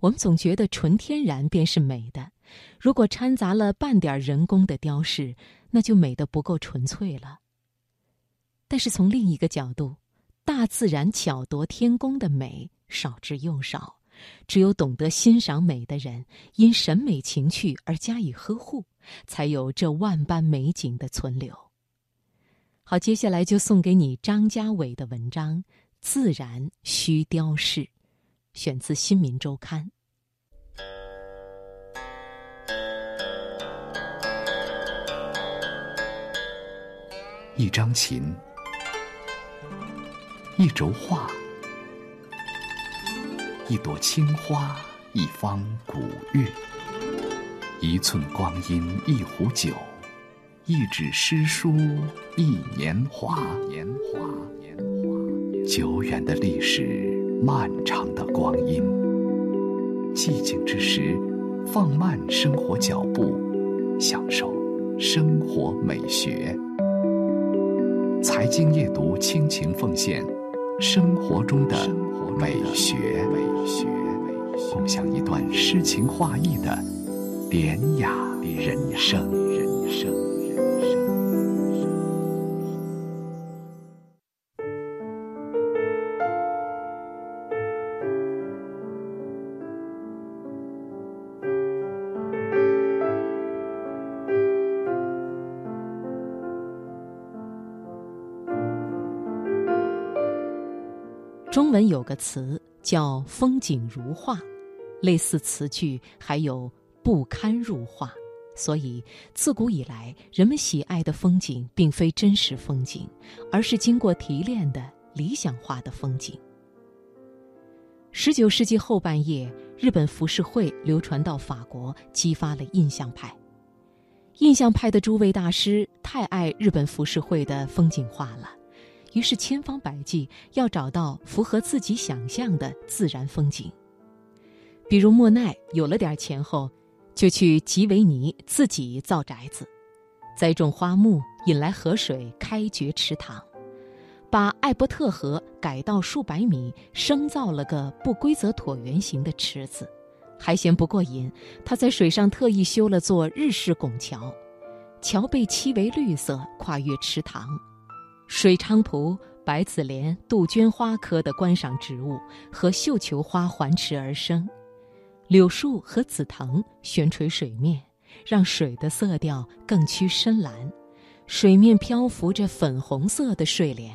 我们总觉得纯天然便是美的，如果掺杂了半点人工的雕饰，那就美得不够纯粹了。但是从另一个角度，大自然巧夺天工的美少之又少，只有懂得欣赏美的人，因审美情趣而加以呵护，才有这万般美景的存留。好，接下来就送给你张家伟的文章《自然需雕饰》，选自《新民周刊》。一张琴。一轴画，一朵青花，一方古月，一寸光阴，一壶酒，一纸诗书，一年华。年华，年华，久远的历史，漫长的光阴。寂静之时，放慢生活脚步，享受生活美学。财经夜读，倾情奉献。生活中的美学，共享一段诗情画意的典雅人生。中文有个词叫“风景如画”，类似词句还有“不堪入画”。所以自古以来，人们喜爱的风景并非真实风景，而是经过提炼的理想化的风景。十九世纪后半叶，日本浮世绘流传到法国，激发了印象派。印象派的诸位大师太爱日本浮世绘的风景画了。于是千方百计要找到符合自己想象的自然风景。比如莫奈有了点钱后，就去吉维尼自己造宅子，栽种花木，引来河水，开掘池塘，把艾伯特河改道数百米，生造了个不规则椭圆形的池子。还嫌不过瘾，他在水上特意修了座日式拱桥，桥被漆为绿色，跨越池塘。水菖蒲、白子莲、杜鹃花科的观赏植物和绣球花环池而生，柳树和紫藤悬垂水面，让水的色调更趋深蓝。水面漂浮着粉红色的睡莲。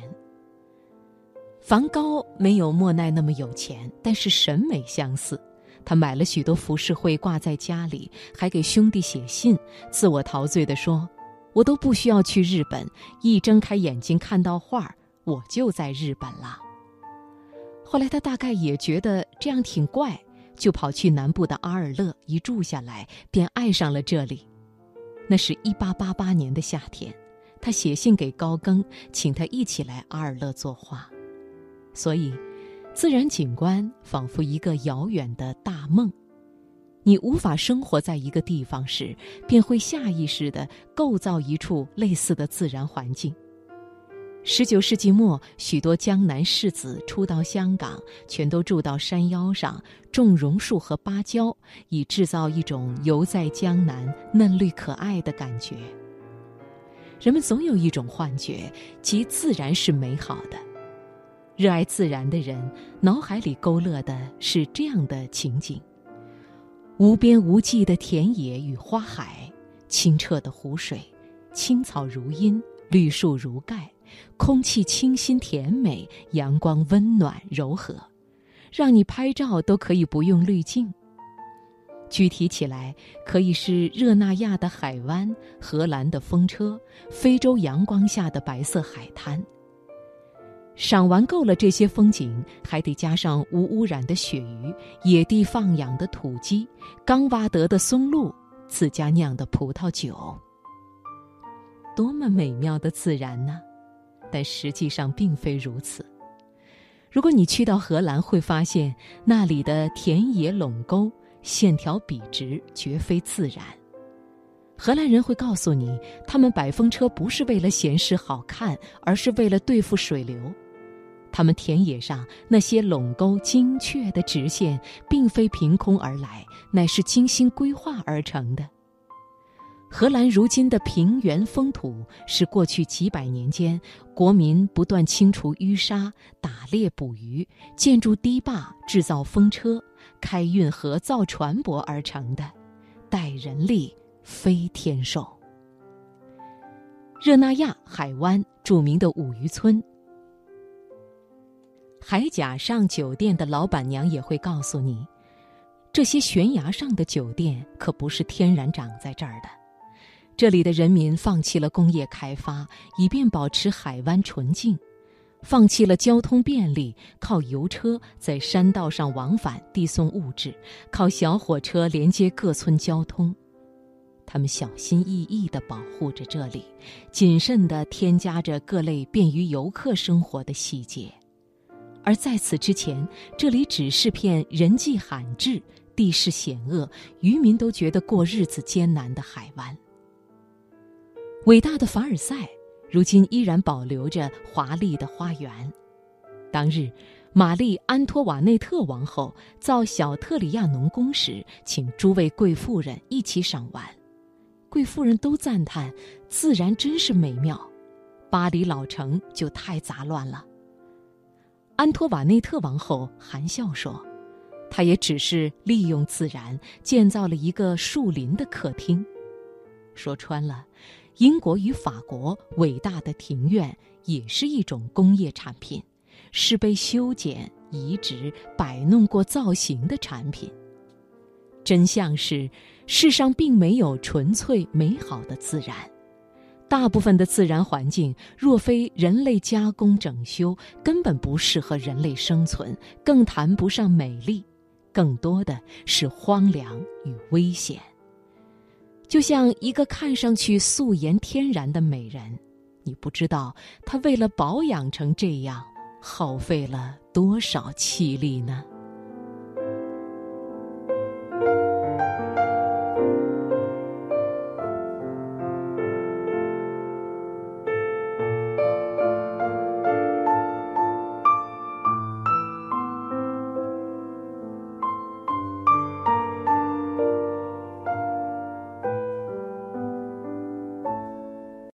梵高没有莫奈那么有钱，但是审美相似。他买了许多浮世绘挂在家里，还给兄弟写信，自我陶醉地说。我都不需要去日本，一睁开眼睛看到画儿，我就在日本了。后来他大概也觉得这样挺怪，就跑去南部的阿尔勒，一住下来便爱上了这里。那是一八八八年的夏天，他写信给高更，请他一起来阿尔勒作画。所以，自然景观仿佛一个遥远的大梦。你无法生活在一个地方时，便会下意识地构造一处类似的自然环境。十九世纪末，许多江南士子初到香港，全都住到山腰上，种榕树和芭蕉，以制造一种游在江南、嫩绿可爱的感觉。人们总有一种幻觉，即自然是美好的。热爱自然的人，脑海里勾勒的是这样的情景。无边无际的田野与花海，清澈的湖水，青草如茵，绿树如盖，空气清新甜美，阳光温暖柔和，让你拍照都可以不用滤镜。具体起来，可以是热那亚的海湾、荷兰的风车、非洲阳光下的白色海滩。赏玩够了这些风景，还得加上无污染的鳕鱼、野地放养的土鸡、刚挖得的松露、自家酿的葡萄酒，多么美妙的自然呢！但实际上并非如此。如果你去到荷兰，会发现那里的田野垄沟线条笔直，绝非自然。荷兰人会告诉你，他们摆风车不是为了显示好看，而是为了对付水流。他们田野上那些垄沟精确的直线，并非凭空而来，乃是精心规划而成的。荷兰如今的平原风土，是过去几百年间国民不断清除淤沙、打猎捕鱼、建筑堤坝、制造风车、开运河造船舶而成的，待人力非天授。热那亚海湾著名的五渔村，海甲上酒店的老板娘也会告诉你，这些悬崖上的酒店可不是天然长在这儿的。这里的人民放弃了工业开发，以便保持海湾纯净；放弃了交通便利，靠油车在山道上往返递送物质，靠小火车连接各村交通。他们小心翼翼地保护着这里，谨慎地添加着各类便于游客生活的细节。而在此之前，这里只是片人迹罕至、地势险恶、渔民都觉得过日子艰难的海湾。伟大的凡尔赛，如今依然保留着华丽的花园。当日，玛丽·安托瓦内特王后造小特里亚农宫时，请诸位贵妇人一起赏玩，贵妇人都赞叹：自然真是美妙。巴黎老城就太杂乱了。安托瓦内特王后含笑说：“她也只是利用自然建造了一个树林的客厅。”说穿了。英国与法国伟大的庭院也是一种工业产品，是被修剪、移植、摆弄过造型的产品。真相是，世上并没有纯粹美好的自然，大部分的自然环境若非人类加工整修，根本不适合人类生存，更谈不上美丽，更多的是荒凉与危险。就像一个看上去素颜天然的美人，你不知道她为了保养成这样，耗费了多少气力呢？